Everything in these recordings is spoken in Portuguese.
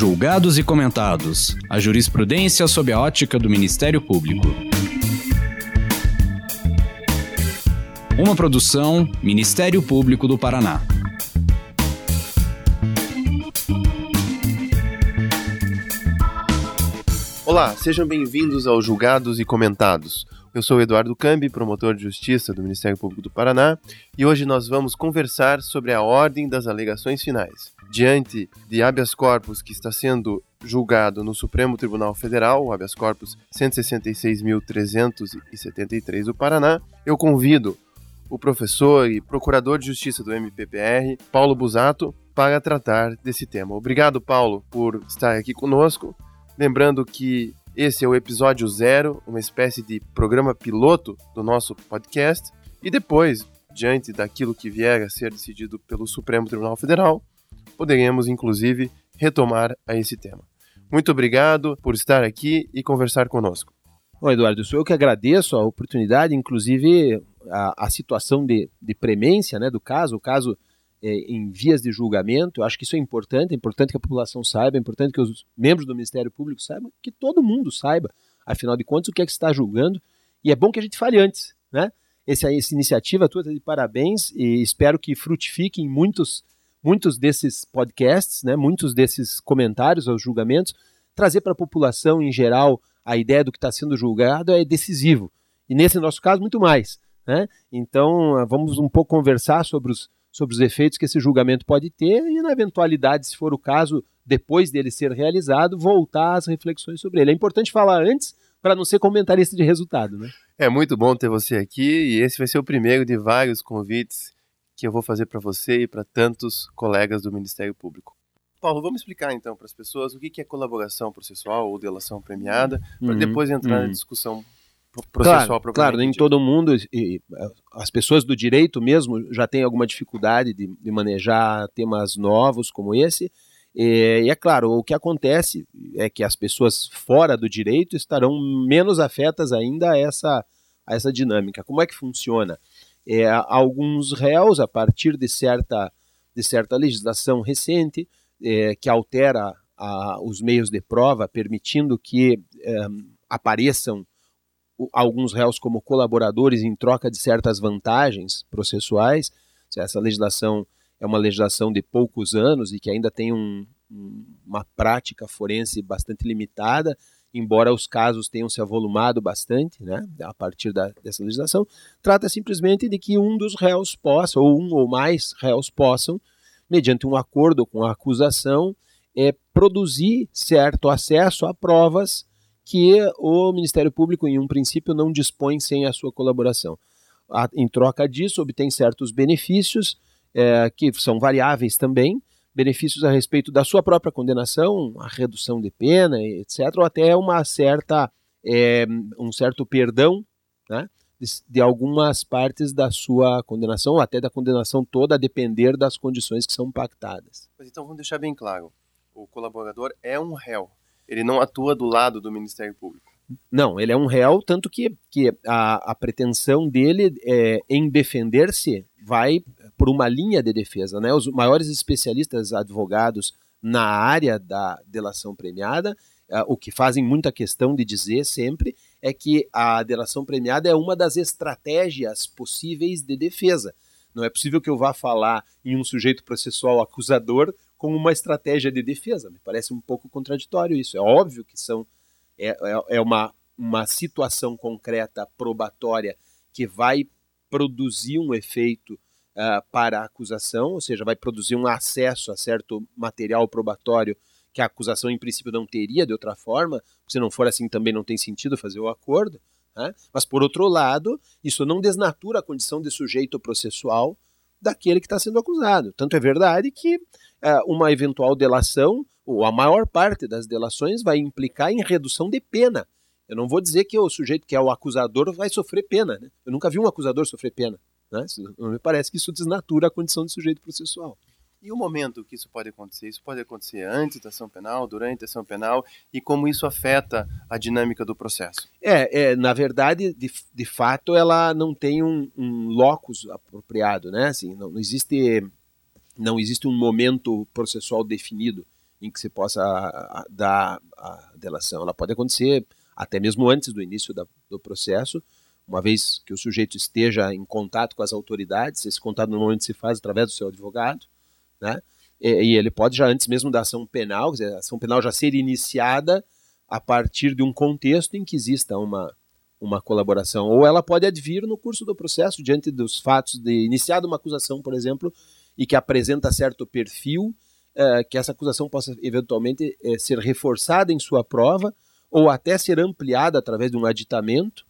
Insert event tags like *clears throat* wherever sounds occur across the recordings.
Julgados e comentados. A jurisprudência sob a ótica do Ministério Público. Uma produção Ministério Público do Paraná. Olá, sejam bem-vindos ao Julgados e Comentados. Eu sou Eduardo Cambi, promotor de justiça do Ministério Público do Paraná, e hoje nós vamos conversar sobre a ordem das alegações finais. Diante de habeas corpus que está sendo julgado no Supremo Tribunal Federal, o habeas corpus 166.373 do Paraná, eu convido o professor e procurador de justiça do MPPR, Paulo Busato, para tratar desse tema. Obrigado, Paulo, por estar aqui conosco. Lembrando que esse é o episódio zero, uma espécie de programa piloto do nosso podcast. E depois, diante daquilo que vier a ser decidido pelo Supremo Tribunal Federal, poderemos inclusive retomar a esse tema. Muito obrigado por estar aqui e conversar conosco. Bom, Eduardo, sou eu que agradeço a oportunidade, inclusive a, a situação de, de premência né, do caso, o caso é, em vias de julgamento. Eu acho que isso é importante, é importante que a população saiba, é importante que os membros do Ministério Público saibam, que todo mundo saiba, afinal de contas, o que é que está julgando. E é bom que a gente fale antes, né? Essa, essa iniciativa tua tá de parabéns e espero que frutifique em muitos, muitos desses podcasts, né? Muitos desses comentários aos julgamentos. Trazer para a população em geral a ideia do que está sendo julgado é decisivo. E nesse nosso caso, muito mais. Né? Então, vamos um pouco conversar sobre os, sobre os efeitos que esse julgamento pode ter e, na eventualidade, se for o caso, depois dele ser realizado, voltar às reflexões sobre ele. É importante falar antes para não ser comentarista de resultado, né? É muito bom ter você aqui e esse vai ser o primeiro de vários convites que eu vou fazer para você e para tantos colegas do Ministério Público. Paulo, vamos explicar então para as pessoas o que é colaboração processual ou delação premiada, para uhum, depois entrar uhum. na discussão processual claro, claro nem todo mundo e, as pessoas do direito mesmo já têm alguma dificuldade de, de manejar temas novos como esse e, e, é claro o que acontece é que as pessoas fora do direito estarão menos afetas ainda a essa a essa dinâmica como é que funciona é, alguns réus a partir de certa de certa legislação recente é, que altera a, os meios de prova permitindo que é, apareçam alguns réus como colaboradores em troca de certas vantagens processuais. Essa legislação é uma legislação de poucos anos e que ainda tem um, uma prática forense bastante limitada, embora os casos tenham se avolumado bastante né, a partir da, dessa legislação, trata simplesmente de que um dos réus possa, ou um ou mais réus possam, mediante um acordo com a acusação, é, produzir certo acesso a provas que o Ministério Público, em um princípio, não dispõe sem a sua colaboração. Em troca disso, obtém certos benefícios, é, que são variáveis também, benefícios a respeito da sua própria condenação, a redução de pena, etc., ou até uma certa, é, um certo perdão né, de, de, algumas partes da sua condenação, ou até da condenação toda, a depender das condições que são pactadas. Mas então vamos deixar bem claro: o colaborador é um réu, ele não atua do lado do Ministério Público. Não, ele é um réu, tanto que, que a, a pretensão dele é, em defender-se vai por uma linha de defesa. Né? Os maiores especialistas advogados na área da delação premiada, uh, o que fazem muita questão de dizer sempre é que a delação premiada é uma das estratégias possíveis de defesa. Não é possível que eu vá falar em um sujeito processual acusador como uma estratégia de defesa. Me parece um pouco contraditório isso. É óbvio que são é, é, é uma, uma situação concreta probatória que vai produzir um efeito uh, para a acusação, ou seja, vai produzir um acesso a certo material probatório que a acusação em princípio não teria de outra forma, se não for assim também não tem sentido fazer o acordo. Né? Mas por outro lado, isso não desnatura a condição de sujeito processual daquele que está sendo acusado. Tanto é verdade que é, uma eventual delação, ou a maior parte das delações, vai implicar em redução de pena. Eu não vou dizer que o sujeito que é o acusador vai sofrer pena. Né? Eu nunca vi um acusador sofrer pena. Né? Não me parece que isso desnatura a condição de sujeito processual. E o momento que isso pode acontecer? Isso pode acontecer antes da ação penal, durante a ação penal, e como isso afeta a dinâmica do processo? É, é na verdade, de, de fato, ela não tem um, um locus apropriado, né? Assim, não, não existe não existe um momento processual definido em que se possa dar a delação. Ela pode acontecer até mesmo antes do início da, do processo, uma vez que o sujeito esteja em contato com as autoridades, esse contato normalmente se faz através do seu advogado, né? E, e ele pode já antes mesmo da ação penal, dizer, a ação penal já ser iniciada a partir de um contexto em que exista uma, uma colaboração, ou ela pode advir no curso do processo diante dos fatos de iniciada uma acusação, por exemplo, e que apresenta certo perfil, eh, que essa acusação possa eventualmente eh, ser reforçada em sua prova ou até ser ampliada através de um aditamento,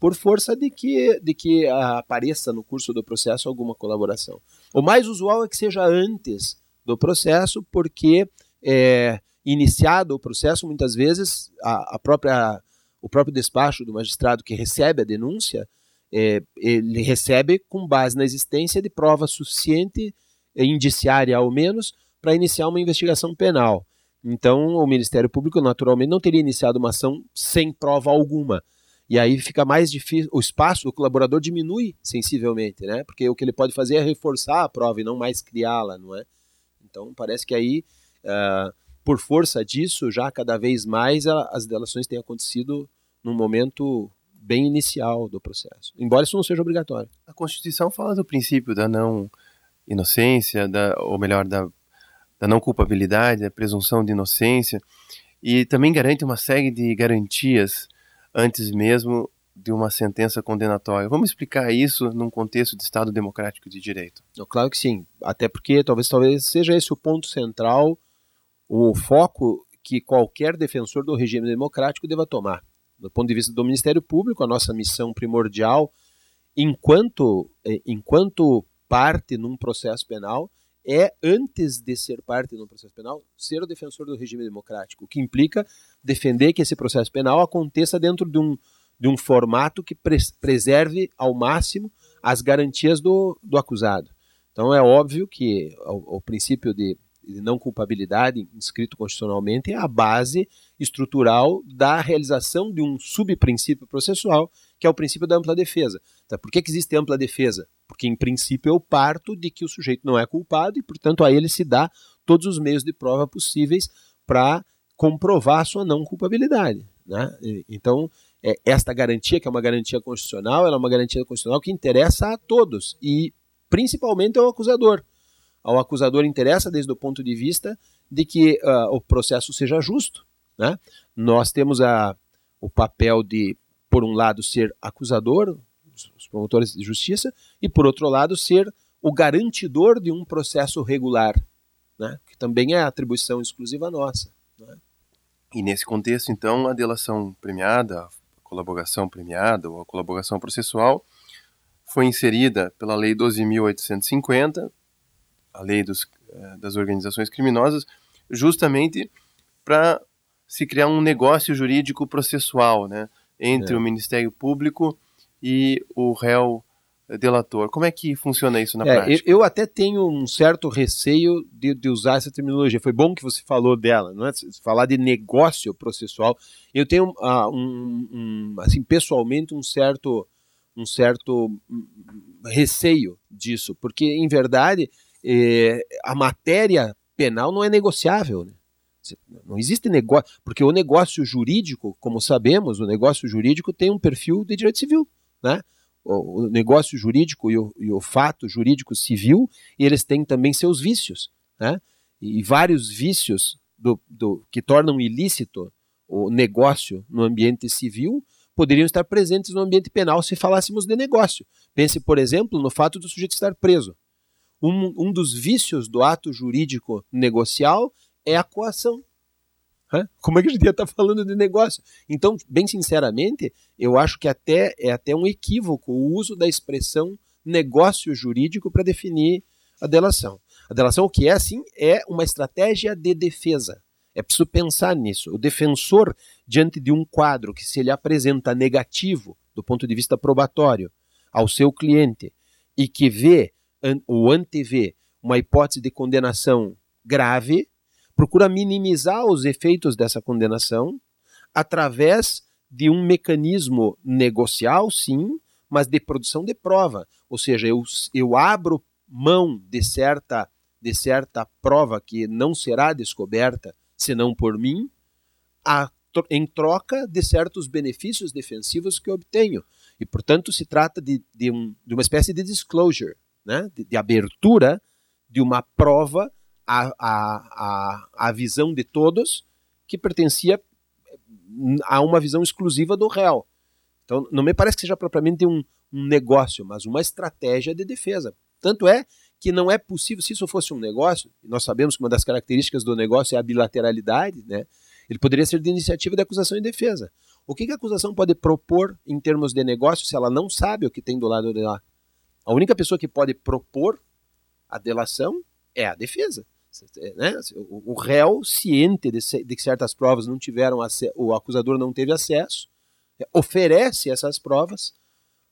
por força de que, de que apareça no curso do processo alguma colaboração. O mais usual é que seja antes do processo, porque é, iniciado o processo, muitas vezes a, a, própria, o próprio despacho do magistrado que recebe a denúncia, é, ele recebe com base na existência de prova suficiente, indiciária ao menos, para iniciar uma investigação penal. Então, o Ministério Público, naturalmente, não teria iniciado uma ação sem prova alguma. E aí fica mais difícil, o espaço do colaborador diminui sensivelmente, né? Porque o que ele pode fazer é reforçar a prova e não mais criá-la, não é? Então, parece que aí, uh, por força disso, já cada vez mais a, as delações têm acontecido num momento bem inicial do processo, embora isso não seja obrigatório. A Constituição fala do princípio da não inocência, da, ou melhor, da da não culpabilidade, da presunção de inocência, e também garante uma série de garantias antes mesmo de uma sentença condenatória. Vamos explicar isso num contexto de Estado democrático de direito? Claro que sim, até porque talvez, talvez seja esse o ponto central, o foco que qualquer defensor do regime democrático deva tomar. Do ponto de vista do Ministério Público, a nossa missão primordial, enquanto, eh, enquanto parte num processo penal, é, antes de ser parte de um processo penal, ser o defensor do regime democrático, o que implica defender que esse processo penal aconteça dentro de um, de um formato que preserve ao máximo as garantias do, do acusado. Então é óbvio que o, o princípio de, de não culpabilidade inscrito constitucionalmente é a base estrutural da realização de um subprincípio processual, que é o princípio da ampla defesa. Então, por que, que existe ampla defesa? porque em princípio eu parto de que o sujeito não é culpado e, portanto, a ele se dá todos os meios de prova possíveis para comprovar sua não culpabilidade. Né? Então, é, esta garantia, que é uma garantia constitucional, ela é uma garantia constitucional que interessa a todos e principalmente ao acusador. Ao acusador interessa desde o ponto de vista de que uh, o processo seja justo. Né? Nós temos a, o papel de, por um lado, ser acusador, os promotores de justiça, e por outro lado, ser o garantidor de um processo regular, né? que também é atribuição exclusiva nossa. Né? E nesse contexto, então, a delação premiada, a colaboração premiada ou a colaboração processual foi inserida pela Lei 12.850, a Lei dos, eh, das Organizações Criminosas, justamente para se criar um negócio jurídico processual né, entre é. o Ministério Público e o réu delator. Como é que funciona isso na é, prática? Eu até tenho um certo receio de, de, usar essa terminologia. Foi bom que você falou dela, não é? Falar de negócio processual. Eu tenho uh, um, um, assim, pessoalmente um certo, um certo receio disso, porque em verdade eh, a matéria penal não é negociável. Né? Não existe negócio, porque o negócio jurídico, como sabemos, o negócio jurídico tem um perfil de direito civil né? O, negócio jurídico e o, e o, fato jurídico civil, e eles têm também seus vícios, né? E vários vícios do, do, que tornam ilícito o negócio no ambiente civil poderiam estar presentes no ambiente penal se falássemos de negócio. Pense, por exemplo, no fato do sujeito estar preso. Um, um dos vícios do ato jurídico negocial é a coação. Como é que a gente ia estar tá falando de negócio? Então, bem sinceramente, eu acho que até é até um equívoco o uso da expressão negócio jurídico para definir a delação. A delação, o que é, assim, é uma estratégia de defesa. É preciso pensar nisso. O defensor, diante de um quadro que se ele apresenta negativo do ponto de vista probatório ao seu cliente e que vê ou antevê uma hipótese de condenação grave, procura minimizar os efeitos dessa condenação através de um mecanismo negocial, sim, mas de produção de prova. Ou seja, eu, eu abro mão de certa de certa prova que não será descoberta senão por mim, a, em troca de certos benefícios defensivos que obtenho. E, portanto, se trata de, de, um, de uma espécie de disclosure, né? de, de abertura de uma prova à, à, à, à visão de todos que pertencia a uma visão exclusiva do réu. Então, não me parece que seja propriamente um, um negócio, mas uma estratégia de defesa. Tanto é que não é possível, se isso fosse um negócio, nós sabemos que uma das características do negócio é a bilateralidade, né? ele poderia ser de iniciativa de acusação e defesa. O que, que a acusação pode propor em termos de negócio se ela não sabe o que tem do lado de lá? A única pessoa que pode propor a delação é a defesa. Né? O, réu, ciente de, de que certas provas não tiveram o acusador não teve acesso, oferece essas provas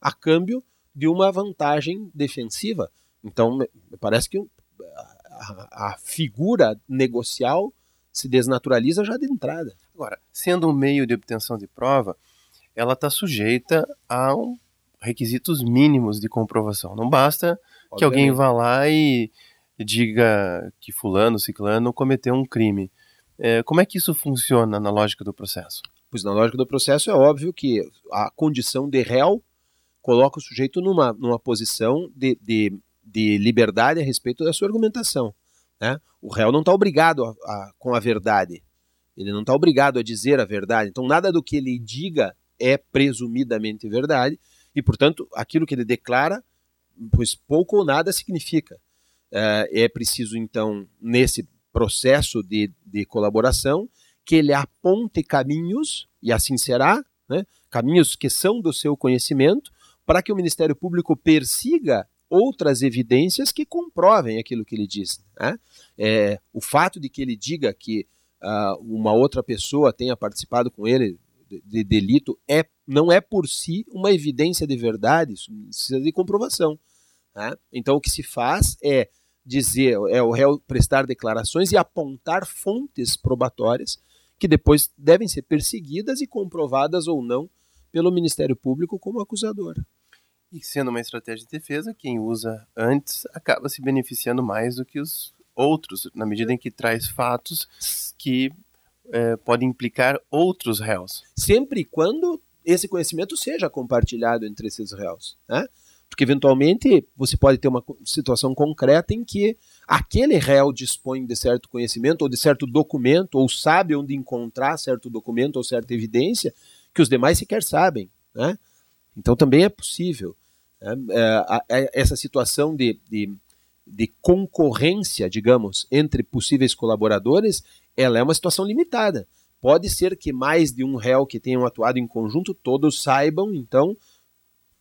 a câmbio de uma vantagem defensiva. Então, parece que a, a figura negocial se desnaturaliza já de entrada. Agora, sendo um meio de obtenção de prova, ela está sujeita a um requisitos mínimos de comprovação. Não basta Obviamente. que alguém vá lá e diga que fulano, ciclano cometeu um crime. É, como é que isso funciona na lógica do processo? Pois na lógica do processo é óbvio que a condição de réu coloca o sujeito numa, numa posição de, de, de liberdade a respeito da sua argumentação. Né? O réu não está obrigado a, a, com a verdade. Ele não está obrigado a dizer a verdade. Então, nada do que ele diga é presumidamente verdade. E, portanto, aquilo que ele declara, pois pouco ou nada significa. É, é preciso, então, nesse processo de, de colaboração, que ele aponte caminhos, e assim será, né? caminhos que são do seu conhecimento, para que o Ministério Público persiga outras evidências que comprovem aquilo que ele diz. Né? É, o fato de que ele diga que uh, uma outra pessoa tenha participado com ele de, de, delito é, não é por si uma evidência de verdade, isso precisa de comprovação. Né? Então o que se faz é dizer, é o réu prestar declarações e apontar fontes probatórias que depois devem ser perseguidas e comprovadas ou não pelo Ministério Público como acusador. E sendo uma estratégia de defesa, quem usa antes acaba se beneficiando mais do que os outros, na medida em que traz fatos que é, podem implicar outros réus. Sempre e quando esse conhecimento seja compartilhado entre esses réus. Né? Porque, eventualmente, você pode ter uma situação concreta em que aquele réu dispõe de certo conhecimento ou de certo documento, ou sabe onde encontrar certo documento ou certa evidência, que os demais sequer sabem. Né? Então também é possível. Né? É, é, essa situação de, de, de, concorrência, digamos, entre possíveis colaboradores, ela é uma situação limitada. Pode ser que mais de um réu que tenham atuado em conjunto, todos saibam, então,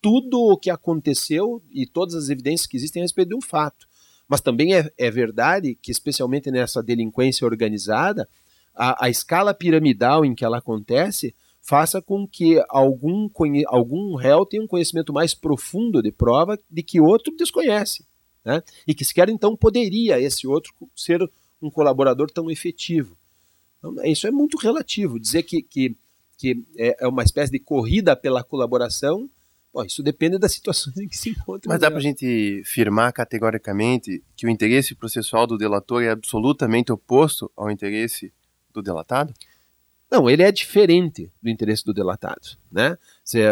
tudo o que aconteceu e todas as evidências que existem a respeito de um fato. Mas também é, é verdade que, especialmente nessa delinquência organizada, a, a escala piramidal em que ela acontece faça com que algum, algum réu tenha um conhecimento mais profundo de prova de que outro desconhece. Né? E que sequer então poderia esse outro ser um colaborador tão efetivo. Então, isso é muito relativo. Dizer que, que, que é, é uma espécie de corrida pela colaboração, bom, isso depende das situações *laughs* em que se encontra. Mas dá para a gente firmar categoricamente que o interesse processual do delator é absolutamente oposto ao interesse do delatado? Não, ele é diferente do interesse do delatado. Né?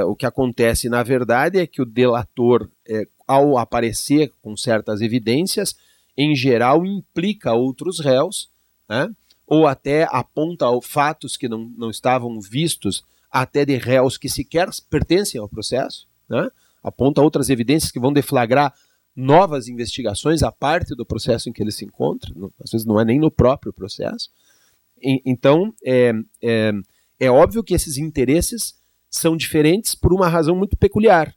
O que acontece, na verdade, é que o delator, é, ao aparecer com certas evidências, em geral implica outros réus, né? ou até aponta fatos que não, não estavam vistos até de réus que sequer pertencem ao processo, né? aponta outras evidências que vão deflagrar novas investigações à parte do processo em que ele se encontra, às vezes não é nem no próprio processo. Então, é, é, é, óbvio que esses interesses são diferentes por uma razão muito peculiar.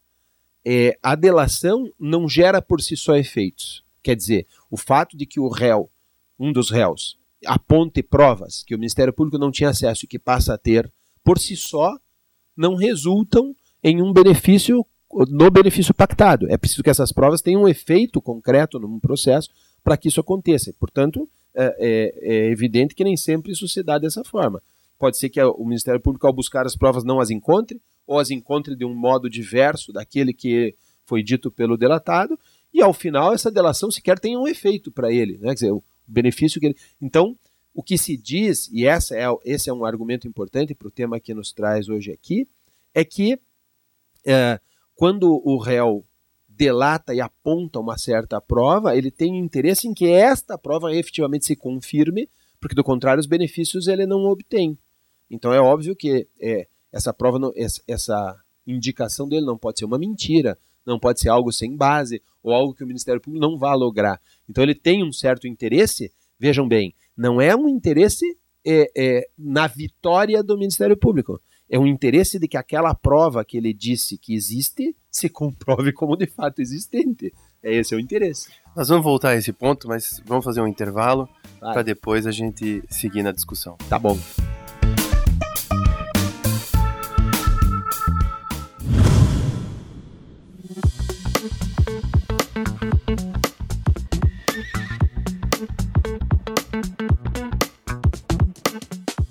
É, a delação não gera por si só efeitos. Quer dizer, o fato de que o réu, um dos réus, aponte provas que o Ministério Público não tinha acesso e que passa a ter, por si só, não resultam em um benefício no benefício pactado. É preciso que essas provas tenham um efeito concreto num processo para que isso aconteça. Portanto, é, é, é, evidente que nem sempre isso se dá dessa forma. Pode ser que o Ministério Público, ao buscar as provas, não as encontre, ou as encontre de um modo diverso daquele que foi dito pelo delatado, e ao final essa delação sequer tem um efeito para ele, né? Quer dizer, o benefício que ele. Então, o que se diz, e essa é, esse é um argumento importante para o tema que nos traz hoje aqui, é que é, quando o réu delata e aponta uma certa prova, ele tem interesse em que esta prova efetivamente se confirme, porque do contrário os benefícios ele não obtém. Então é óbvio que é, essa prova, não, essa, indicação dele não pode ser uma mentira, não pode ser algo sem base ou algo que o Ministério Público não vá lograr. Então ele tem um certo interesse, vejam bem, não é um interesse é, é, na vitória do Ministério Público é um interesse de que aquela prova que ele disse que existe se comprove como de fato existente. É esse é o interesse. Nós vamos voltar a esse ponto, mas vamos fazer um intervalo para depois a gente seguir na discussão. Tá bom.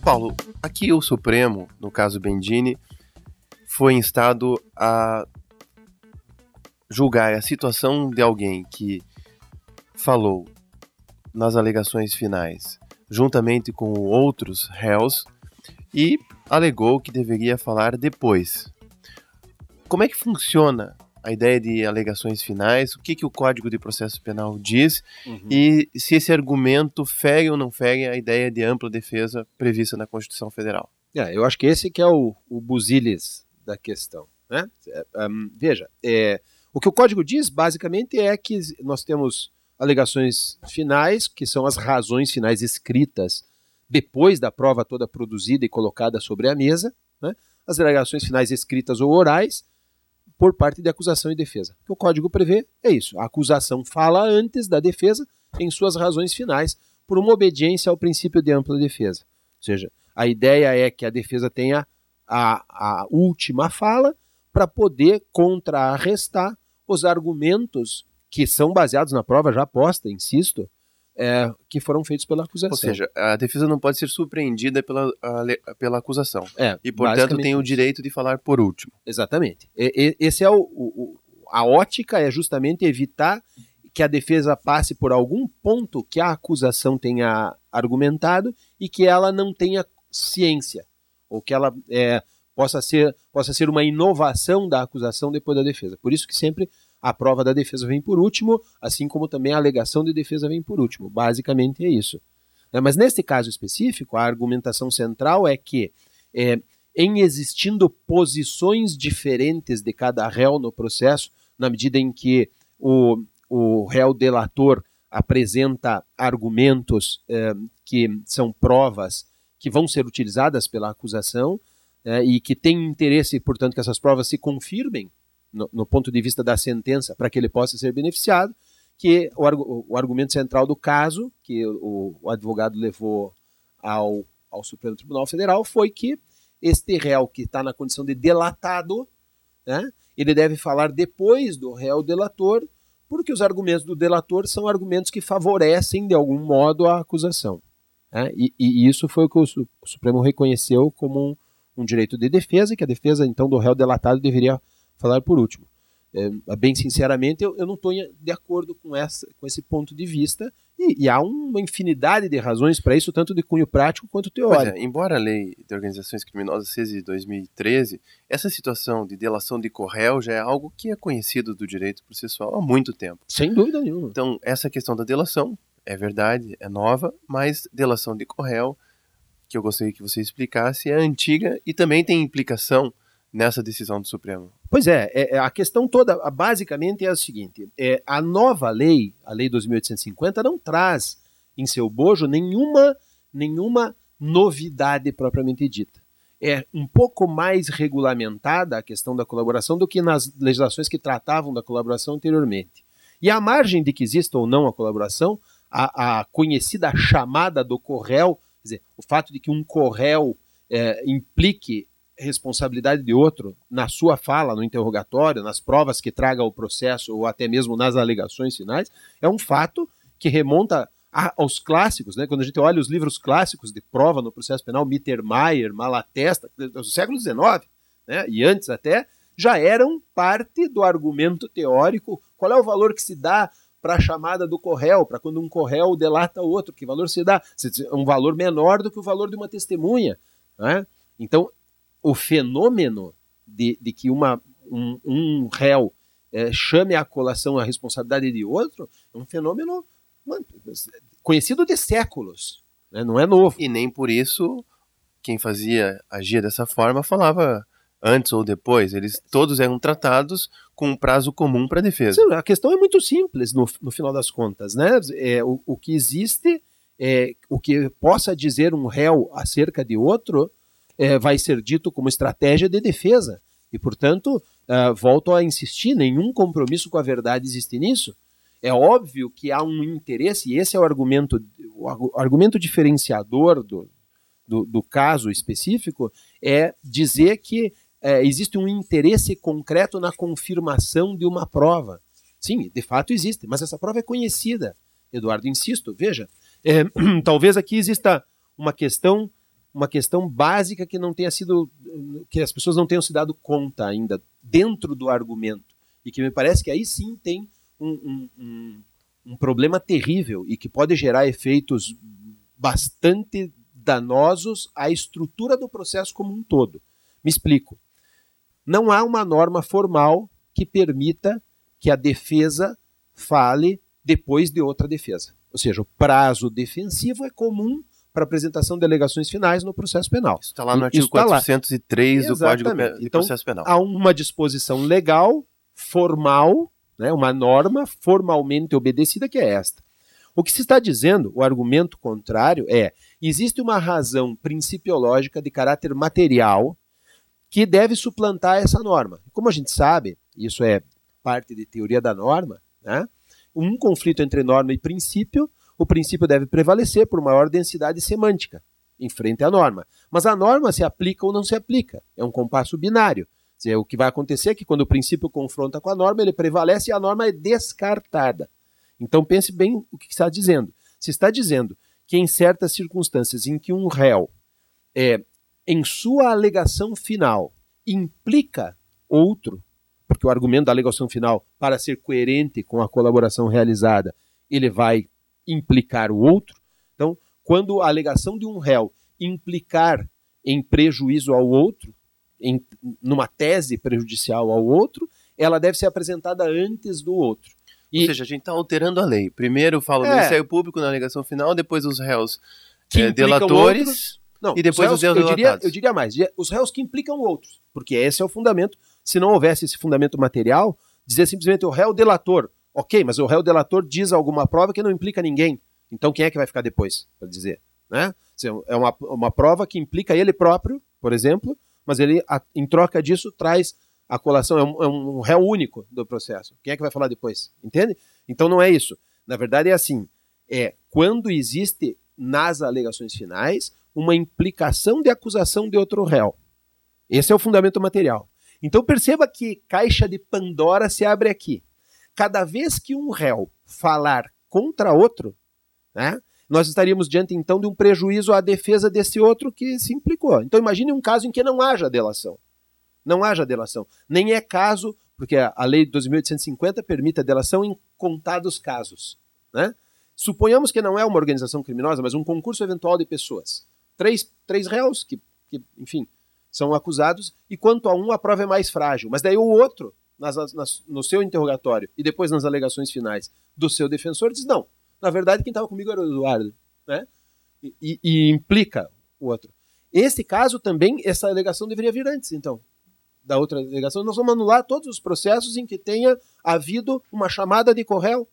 Paulo, aqui o Supremo, no caso Bendini, foi instado a julgar a situação de alguém que falou nas alegações finais, juntamente com outros réus, e alegou que deveria falar depois. Como é que funciona a ideia de alegações finais, o que, que o Código de Processo Penal diz uhum. e se esse argumento fere ou não fere a ideia de ampla defesa prevista na Constituição Federal. É, eu acho que esse que é o, o busilis da questão. Né? Um, veja, é, o que o Código diz basicamente é que nós temos alegações finais, que são as razões finais escritas depois da prova toda produzida e colocada sobre a mesa, né? as alegações finais escritas ou orais, por parte de acusação e defesa. O que o código prevê é isso. A acusação fala antes da defesa em suas razões finais, por uma obediência ao princípio de ampla defesa. Ou seja, a ideia é que a defesa tenha a, a última fala para poder contrarrestar os argumentos que são baseados na prova já posta, insisto, é, que foram feitos pela acusação. Ou seja, a defesa não pode ser surpreendida pela, a, pela acusação. É, e, portanto, tem o direito de falar por último. Exatamente. E, e, esse é o, o, a ótica é justamente evitar que a defesa passe por algum ponto que a acusação tenha argumentado e que ela não tenha ciência, ou que ela é, possa, ser, possa ser uma inovação da acusação depois da defesa. Por isso que sempre a prova da defesa vem por último, assim como também a alegação de defesa vem por último. Basicamente é isso. Né, mas neste caso específico, a argumentação central é que, é, em existindo posições diferentes de cada réu no processo, na medida em que o, o réu delator apresenta argumentos é, que são provas que vão ser utilizadas pela acusação é, e que tem interesse, portanto, que essas provas se confirmem no, no ponto de vista da sentença, para que ele possa ser beneficiado, que o, o argumento central do caso, que o, o advogado levou ao, ao Supremo Tribunal Federal, foi que este réu que está na condição de delatado, né, ele deve falar depois do réu delator, porque os argumentos do delator são argumentos que favorecem de algum modo a acusação. Né? E, e, isso foi o que o, Supremo reconheceu como um, um, direito de defesa, que a defesa então do réu delatado deveria falar por último. É, bem sinceramente, eu, eu não estou de acordo com, essa, com esse ponto de vista, e, e há uma infinidade de razões para isso, tanto de cunho prático quanto teórico. É, embora a lei de organizações criminosas seja de 2013, essa situação de delação de corréu já é algo que é conhecido do direito processual há muito tempo. Sem dúvida nenhuma. Então, essa questão da delação, é verdade, é nova, mas delação de corréu, que eu gostaria que você explicasse, é antiga e também tem implicação nessa decisão do Supremo? Pois é, é, é a questão toda, basicamente, é a seguinte: é, a nova lei, a Lei 2850, não traz em seu bojo nenhuma, nenhuma novidade propriamente dita. É um pouco mais regulamentada a questão da colaboração do que nas legislações que tratavam da colaboração anteriormente. E a margem de que exista ou não a colaboração, a, a conhecida chamada do corréu, quer dizer, o fato de que um corréu é, implique responsabilidade de outro na sua fala, no interrogatório, nas provas que traga o processo ou até mesmo nas alegações finais, é um fato que remonta a, aos clássicos, né? Quando a gente olha os livros clássicos de prova no processo penal, Mittermeier, Malatesta, do século XIX, né? E antes até já eram parte do argumento teórico Qual é o valor que se dá para a chamada do corréu, para quando um corréu delata outro? Que valor se dá? Um valor menor do que o valor de uma testemunha. Né? Então, o fenômeno de, de que uma, um, um réu é, chame a colação a responsabilidade de outro é um fenômeno conhecido de séculos, né? não é novo. E nem por isso quem fazia, agia dessa forma, falava antes ou depois. Eles todos eram tratados com um prazo comum para defesa. Sim, a questão é muito simples no, no final das contas. Né? É, o, o que existe, é, o que possa dizer um réu acerca de outro, é, vai ser dito como estratégia de defesa. E, portanto, uh, volto a insistir: nenhum compromisso com a verdade existe nisso. É óbvio que há um interesse, e esse é o argumento, o argumento diferenciador do, do, do caso específico, é dizer que é, existe um interesse concreto na confirmação de uma prova. Sim, de fato existe, mas essa prova é conhecida. Eduardo, insisto, veja, é, *clears throat* talvez aqui exista uma questão uma questão básica que não tenha sido que as pessoas não tenham se dado conta ainda dentro do argumento e que me parece que aí sim tem um, um, um, um problema terrível e que pode gerar efeitos bastante danosos à estrutura do processo como um todo. Me explico. Não há uma norma formal que permita que a defesa fale depois de outra defesa. Ou seja, o prazo defensivo é comum para apresentação de alegações finais no processo penal. Isso está lá no artigo 403 tá do Código de então, Processo Penal. Há uma disposição legal, formal, né, uma norma formalmente obedecida que é esta. O que se está dizendo, o argumento contrário, é existe uma razão principiológica de caráter material que deve suplantar essa norma. Como a gente sabe, isso é parte de teoria da norma, né, um conflito entre norma e princípio o princípio deve prevalecer por maior densidade semântica em frente à norma. Mas a norma se aplica ou não se aplica. É um compasso binário. O que vai acontecer é que quando o princípio confronta com a norma, ele prevalece e a norma é descartada. Então pense bem o que está dizendo. Se está dizendo que em certas circunstâncias em que um réu, é, em sua alegação final, implica outro, porque o argumento da alegação final, para ser coerente com a colaboração realizada, ele vai implicar o outro. Então, quando a alegação de um réu implicar em prejuízo ao outro, em numa tese prejudicial ao outro, ela deve ser apresentada antes do outro. E... Ou seja, a gente está alterando a lei. Primeiro fala o é. Ministério Público na alegação final, depois os réus é, delatores outros, não, e depois os réus, os eu diria, eu diria mais, os réus que implicam outros, porque esse é o fundamento. Se não houvesse esse fundamento material, dizer simplesmente o réu delator, Ok, mas o réu delator diz alguma prova que não implica ninguém. Então quem é que vai ficar depois para dizer? Né? É uma, uma prova que implica ele próprio, por exemplo, mas ele, em troca disso, traz a colação, é um, é um réu único do processo. Quem é que vai falar depois? Entende? Então não é isso. Na verdade é assim, é quando existe nas alegações finais uma implicação de acusação de outro réu. Esse é o fundamento material. Então perceba que caixa de Pandora se abre aqui cada vez que um réu falar contra outro, né, nós estaríamos diante então de um prejuízo à defesa desse outro que se implicou. Então imagine um caso em que não haja delação. Não haja delação. Nem é caso, porque a lei de 2850 permite a delação em contados casos. Né? Suponhamos que não é uma organização criminosa, mas um concurso eventual de pessoas. Três, três réus que, que, enfim, são acusados, e quanto a um, a prova é mais frágil. Mas daí o outro nas, nas, no seu interrogatório e depois nas alegações finais do seu defensor, diz: não, na verdade quem estava comigo era o Eduardo. Né? E, e, e, implica o outro. Esse caso também, essa alegação deveria vir antes, então, da outra alegação. Nós vamos anular todos os processos em que tenha havido uma chamada de corréu.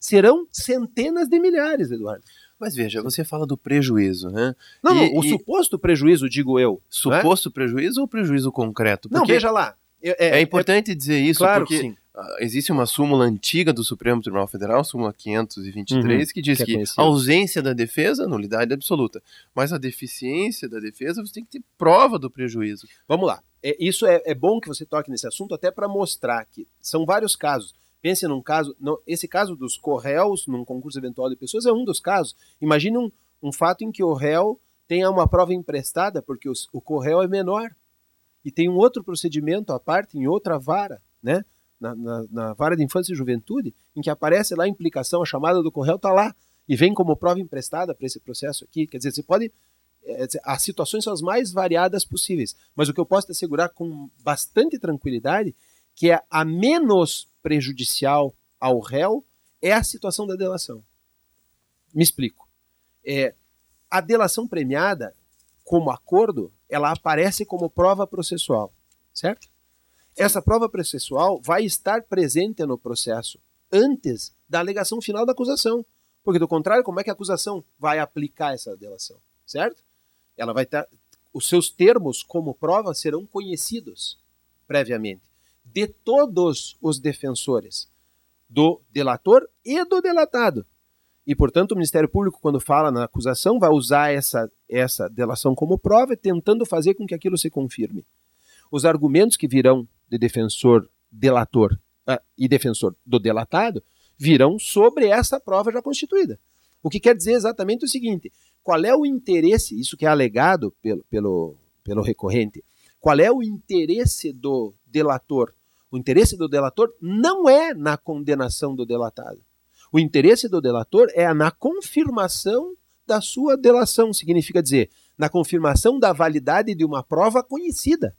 Serão centenas de milhares, Eduardo. Mas veja, você fala do prejuízo, né? Não, e, o e... suposto prejuízo, digo eu. Suposto né? prejuízo ou prejuízo concreto? Porque... Não, veja lá. É, é, é importante dizer isso claro porque existe uma súmula antiga do Supremo Tribunal Federal, súmula 523, uhum, que diz que, que a ausência da defesa, nulidade absoluta. Mas a deficiência da defesa, você tem que ter prova do prejuízo. Vamos lá. É, isso é, é bom que você toque nesse assunto, até para mostrar que são vários casos. Pense num caso, não, esse caso dos corréus num concurso eventual de pessoas é um dos casos. Imagine um, um fato em que o réu tenha uma prova emprestada, porque os, o corréu é menor e tem um outro procedimento à parte em outra vara, né? na, na, na, vara de infância e juventude, em que aparece lá a implicação, a chamada do correio está lá, e vem como prova emprestada para esse processo aqui. Quer dizer, você pode. É, as situações são as mais variadas possíveis, mas o que eu posso te assegurar com bastante tranquilidade que é a menos prejudicial ao réu é a situação da delação. Me explico. É, a delação premiada, como acordo, ela aparece como prova processual, certo? Essa prova processual vai estar presente no processo antes da alegação final da acusação. Porque, do contrário, como é que a acusação vai aplicar essa delação? Certo? Ela vai ter. Os seus termos como prova serão conhecidos previamente de todos os defensores, do delator e do delatado. E, portanto, o Ministério Público, quando fala na acusação, vai usar essa, essa delação como prova, tentando fazer com que aquilo se confirme. Os argumentos que virão de defensor delator uh, e defensor do delatado virão sobre essa prova já constituída. O que quer dizer exatamente o seguinte: qual é o interesse, isso que é alegado pelo, pelo, pelo recorrente, qual é o interesse do delator? O interesse do delator não é na condenação do delatado. O interesse do delator é na confirmação da sua delação, significa dizer, na confirmação da validade de uma prova conhecida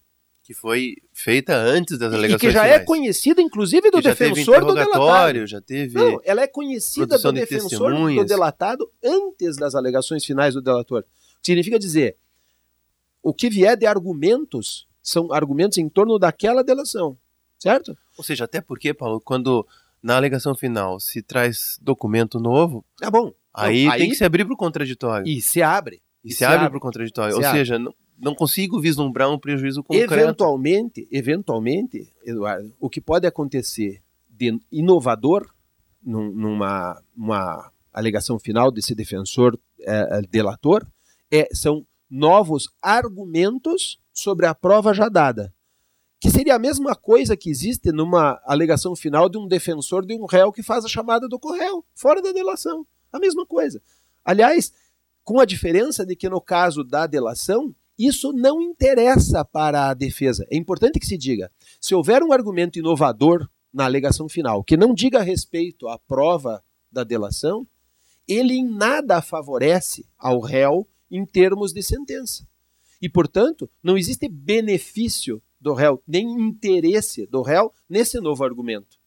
que foi feita antes das alegações E que já finais. é conhecida, inclusive, do defensor do delatado. Já teve Não, ela é conhecida do defensor do delatado antes das alegações finais do delator. Significa dizer, o que vier de argumentos são argumentos em torno daquela delação, certo? Ou seja, até porque, Paulo, quando na alegação final se traz documento novo, é bom. Aí, Não, aí tem que se abrir para o contraditório. E se abre. E, e se, se, abre, para o contraditório. Ou abre. seja, não, não consigo vislumbrar um prejuízo concreto. Eventualmente, eventualmente, Eduardo, o que pode acontecer de inovador num, numa uma alegação final desse defensor é, é, delator é, são novos argumentos sobre a prova já dada. Que seria a mesma coisa que existe numa alegação final de um defensor de um réu que faz a chamada do corréu, fora da delação. A mesma coisa. Aliás, com a diferença de que no caso da delação, isso não interessa para a defesa. É importante que se diga: se houver um argumento inovador na alegação final que não diga respeito à prova da delação, ele em nada favorece ao réu em termos de sentença. E, portanto, não existe benefício do réu, nem interesse do réu nesse novo argumento.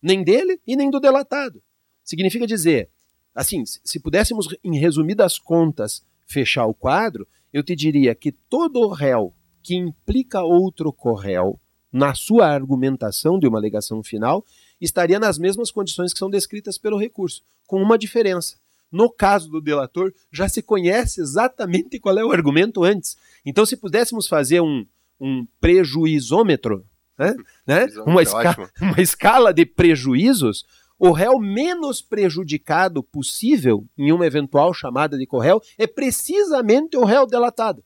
Nem dele e nem do delatado. Significa dizer, assim, se pudéssemos, em resumidas contas, fechar o quadro, eu te diria que todo réu que implica outro corréu na sua argumentação de uma alegação final estaria nas mesmas condições que são descritas pelo recurso, com uma diferença. No caso do delator, já se conhece exatamente qual é o argumento antes. Então, se pudéssemos fazer um, um prejuizômetro, né? né? Uma, esca *laughs* uma escala de prejuízos, o réu menos prejudicado possível em uma eventual chamada de corréu é precisamente o réu delatado.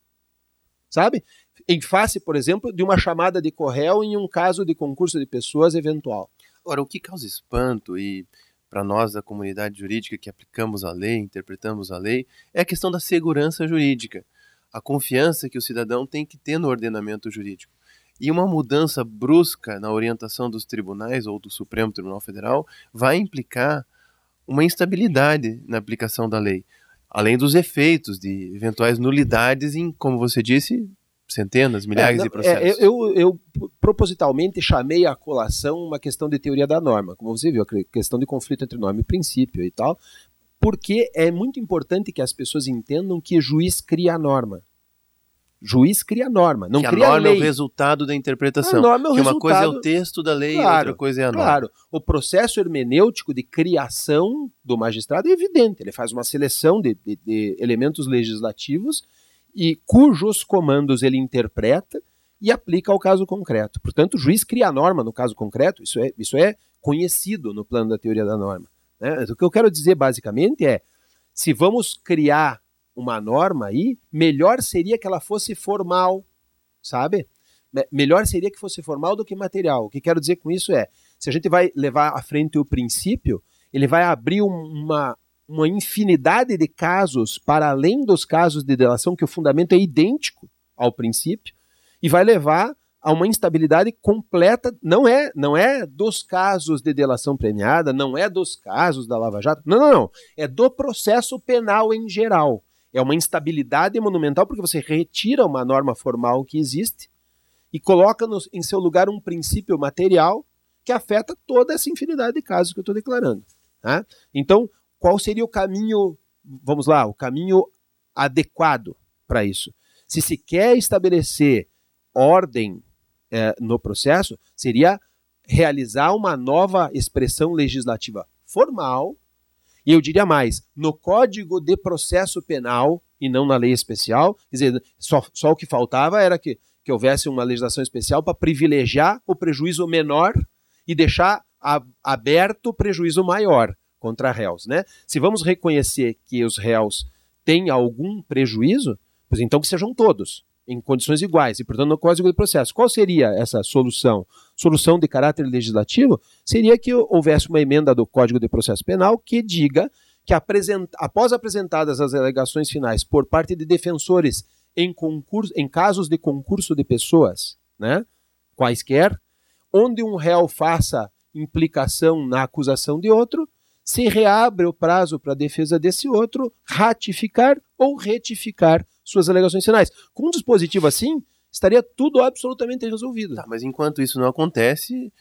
Sabe? Em face, por exemplo, de uma chamada de corréu em um caso de concurso de pessoas eventual. Ora, o que causa espanto e para nós da comunidade jurídica que aplicamos a lei, interpretamos a lei, é a questão da segurança jurídica, a confiança que o cidadão tem que ter no ordenamento jurídico. E uma mudança brusca na orientação dos tribunais ou do Supremo Tribunal Federal vai implicar uma instabilidade na aplicação da lei, além dos efeitos de eventuais nulidades em, como você disse, centenas, milhares é, não, de processos. É, eu, eu, propositalmente chamei a colação uma questão de teoria da norma, como você viu, a questão de conflito entre norma e princípio e tal, porque é muito importante que as pessoas entendam que juiz cria a norma. Juiz cria norma, não que cria a norma lei. é o resultado da interpretação. A norma é o que resultado... uma coisa é o texto da lei claro, e outra coisa é a norma. Claro, o processo hermenêutico de criação do magistrado é evidente. Ele faz uma seleção de, de, de elementos legislativos e cujos comandos ele interpreta e aplica ao caso concreto. Portanto, o juiz cria a norma no caso concreto. Isso é, isso é conhecido no plano da teoria da norma. Né? O que eu quero dizer basicamente é, se vamos criar uma norma aí, melhor seria que ela fosse formal, sabe? Melhor seria que fosse formal do que material. O que quero dizer com isso é, se a gente vai levar à frente o princípio, ele vai abrir uma, uma infinidade de casos para além dos casos de delação, que o fundamento é idêntico ao princípio, e vai levar a uma instabilidade completa, não é, não é dos casos de delação premiada, não é dos casos da Lava Jato, não, não, não, é do processo penal em geral. É uma instabilidade monumental porque você retira uma norma formal que existe e coloca no, em seu lugar um princípio material que afeta toda essa infinidade de casos que eu estou declarando. Tá? Então, qual seria o caminho, vamos lá, o caminho adequado para isso? Se se quer estabelecer ordem é, no processo, seria realizar uma nova expressão legislativa formal, e eu diria mais, no Código de Processo Penal e não na lei especial, quer dizer, só, só o que faltava era que, que houvesse uma legislação especial para privilegiar o prejuízo menor e deixar a, aberto o prejuízo maior contra réus. Né? Se vamos reconhecer que os réus têm algum prejuízo, pois então que sejam todos em condições iguais e, portanto, no Código de Processo. Qual seria essa solução? Solução de caráter legislativo seria que houvesse uma emenda do Código de Processo Penal que diga que, após apresentadas as alegações finais por parte de defensores em, concurso, em casos de concurso de pessoas, né, quaisquer, onde um réu faça implicação na acusação de outro, se reabre o prazo para a defesa desse outro ratificar ou retificar suas alegações finais. Com um dispositivo assim, estaria tudo absolutamente resolvido. Tá, mas enquanto isso não acontece,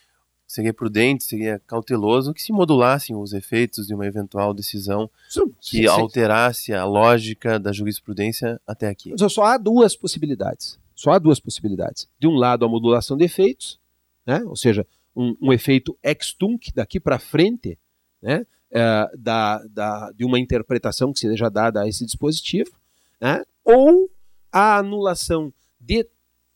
seria prudente, seria cauteloso que se modulassem os efeitos de uma eventual decisão sim, que sim, alterasse a lógica da jurisprudência até aqui. Mas só há duas possibilidades. Só há duas possibilidades. De um lado, a modulação de efeitos, né? ou seja, um, um efeito ex-tunc daqui para frente, né? É, da, da, de uma interpretação que seja dada a esse dispositivo, né? Ou a anulação de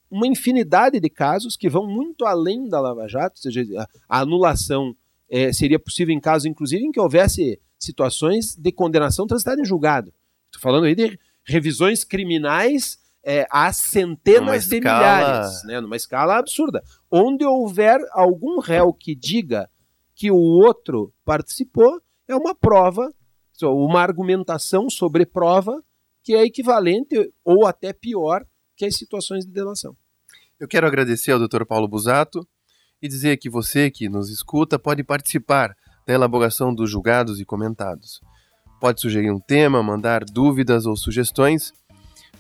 uma infinidade de casos que vão muito além da Lava Jato, ou seja, a, anulação é, seria possível em casos, inclusive, em que houvesse situações de condenação transitada em julgado. Estou falando aí de revisões criminais é, a centenas de milhares, né, numa escala absurda. Onde houver algum réu que diga que o outro participou, é uma prova, uma argumentação sobre prova que é equivalente ou até pior que as situações de delação. Eu quero agradecer ao Dr. Paulo Busato e dizer que você que nos escuta pode participar da elaboração dos julgados e comentados. Pode sugerir um tema, mandar dúvidas ou sugestões.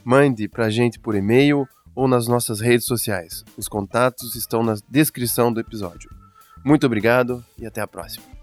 Mande para a gente por e-mail ou nas nossas redes sociais. Os contatos estão na descrição do episódio. Muito obrigado e até a próxima.